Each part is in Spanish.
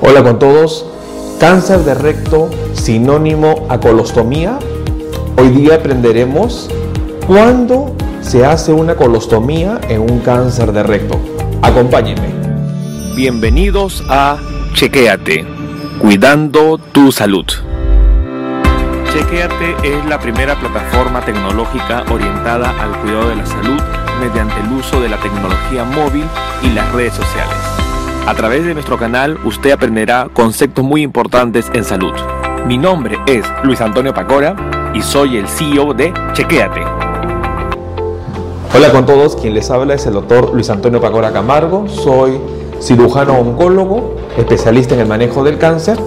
Hola con todos. Cáncer de recto sinónimo a colostomía. Hoy día aprenderemos cuándo se hace una colostomía en un cáncer de recto. Acompáñenme. Bienvenidos a Chequéate, cuidando tu salud. Chequéate es la primera plataforma tecnológica orientada al cuidado de la salud mediante el uso de la tecnología móvil y las redes sociales. A través de nuestro canal usted aprenderá conceptos muy importantes en salud. Mi nombre es Luis Antonio Pacora y soy el CEO de Chequéate. Hola con todos, quien les habla es el doctor Luis Antonio Pacora Camargo. Soy cirujano oncólogo, especialista en el manejo del cáncer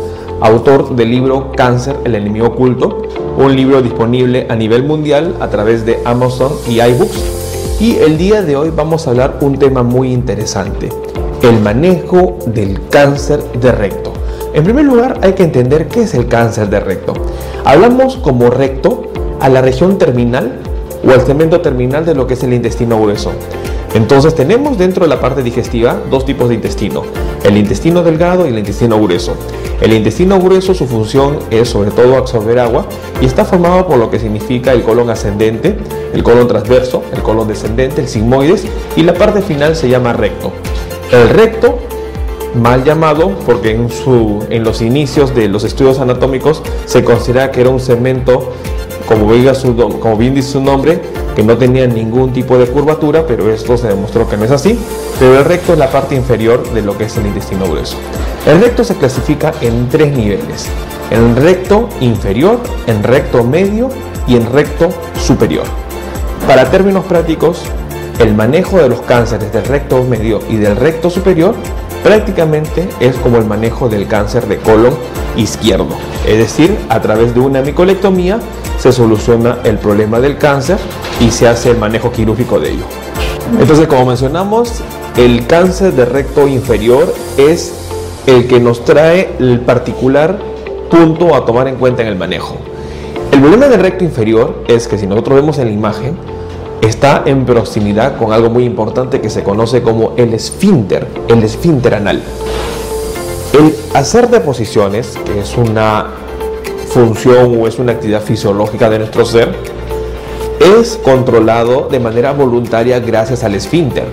autor del libro Cáncer, el enemigo oculto, un libro disponible a nivel mundial a través de Amazon y iBooks. Y el día de hoy vamos a hablar un tema muy interesante, el manejo del cáncer de recto. En primer lugar, hay que entender qué es el cáncer de recto. Hablamos como recto a la región terminal o al cemento terminal de lo que es el intestino grueso. Entonces tenemos dentro de la parte digestiva dos tipos de intestino, el intestino delgado y el intestino grueso. El intestino grueso su función es sobre todo absorber agua y está formado por lo que significa el colon ascendente, el colon transverso, el colon descendente, el sigmoides y la parte final se llama recto. El recto mal llamado porque en, su, en los inicios de los estudios anatómicos se considera que era un cemento, como, como bien dice su nombre, que no tenía ningún tipo de curvatura, pero esto se demostró que no es así. Pero el recto es la parte inferior de lo que es el intestino grueso. El recto se clasifica en tres niveles. En recto inferior, en recto medio y en recto superior. Para términos prácticos, el manejo de los cánceres del recto medio y del recto superior prácticamente es como el manejo del cáncer de colon izquierdo. Es decir, a través de una micolectomía se soluciona el problema del cáncer y se hace el manejo quirúrgico de ello. Entonces, como mencionamos, el cáncer de recto inferior es el que nos trae el particular punto a tomar en cuenta en el manejo. El problema del recto inferior es que si nosotros vemos en la imagen, está en proximidad con algo muy importante que se conoce como el esfínter, el esfínter anal. El hacer deposiciones, que es una función o es una actividad fisiológica de nuestro ser, es controlado de manera voluntaria gracias al esfínter.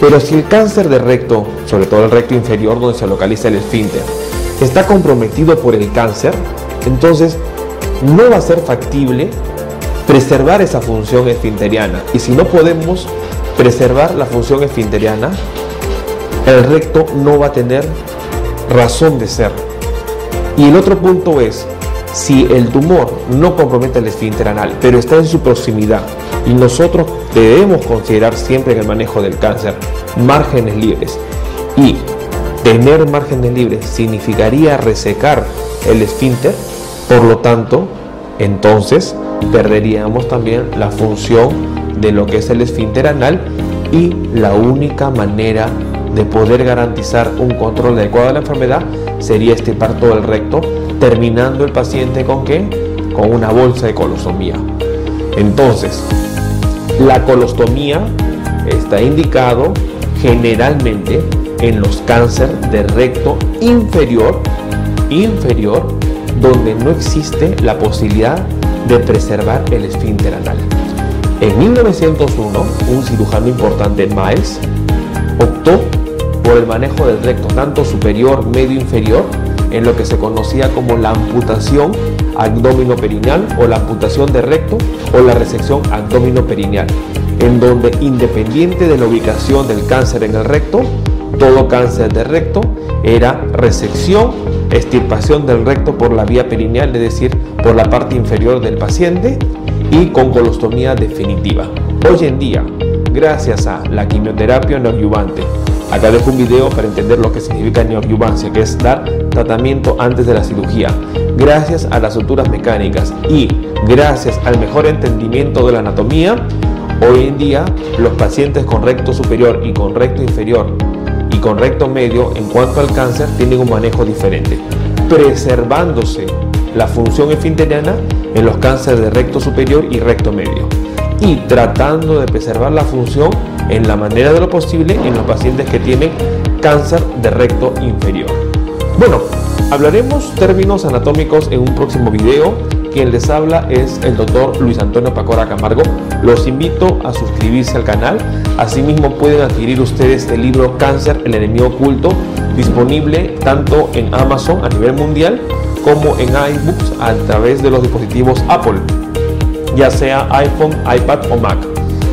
Pero si el cáncer de recto, sobre todo el recto inferior donde se localiza el esfínter, está comprometido por el cáncer, entonces no va a ser factible preservar esa función esfinteriana. Y si no podemos preservar la función esfinteriana, el recto no va a tener razón de ser. Y el otro punto es, si el tumor no compromete el esfínter anal, pero está en su proximidad, y nosotros debemos considerar siempre en el manejo del cáncer márgenes libres, y tener márgenes libres significaría resecar el esfínter, por lo tanto, entonces perderíamos también la función de lo que es el esfínter anal y la única manera de poder garantizar un control adecuado de la enfermedad sería este parto del recto, terminando el paciente con qué? Con una bolsa de colostomía. Entonces, la colostomía está indicado generalmente en los cánceres de recto inferior, inferior, donde no existe la posibilidad de preservar el esfínter anal. En 1901, un cirujano importante, Miles, optó por el manejo del recto, tanto superior, medio, inferior, en lo que se conocía como la amputación abdomino-perineal o la amputación de recto o la resección abdomino-perineal, en donde independiente de la ubicación del cáncer en el recto, todo cáncer de recto era resección, extirpación del recto por la vía perineal, es decir, por la parte inferior del paciente y con colostomía definitiva. Hoy en día, gracias a la quimioterapia neoadyuvante, acá dejo un video para entender lo que significa neoadyuvancia, que es dar tratamiento antes de la cirugía, gracias a las suturas mecánicas y gracias al mejor entendimiento de la anatomía, hoy en día los pacientes con recto superior y con recto inferior y con recto medio en cuanto al cáncer tienen un manejo diferente, preservándose la función esfinteriana en los cánceres de recto superior y recto medio y tratando de preservar la función en la manera de lo posible en los pacientes que tienen cáncer de recto inferior. Bueno, hablaremos términos anatómicos en un próximo video. Quien les habla es el doctor Luis Antonio Pacora Camargo. Los invito a suscribirse al canal. Asimismo pueden adquirir ustedes el libro Cáncer, el enemigo oculto, disponible tanto en Amazon a nivel mundial como en iBooks a través de los dispositivos Apple, ya sea iPhone, iPad o Mac.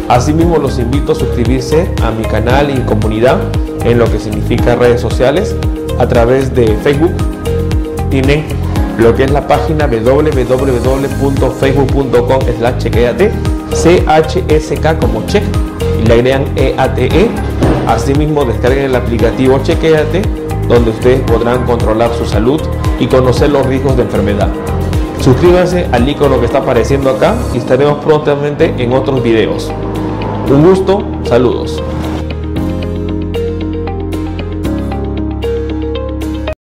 Asimismo los invito a suscribirse a mi canal y comunidad en lo que significa redes sociales a través de Facebook. Lo que la página www.facebook.com slash chequeate, CHSK como check y le agregan EATE. E. Asimismo descarguen el aplicativo Chequeate donde ustedes podrán controlar su salud y conocer los riesgos de enfermedad. Suscríbanse al icono que está apareciendo acá y estaremos prontamente en otros videos. Un gusto, saludos.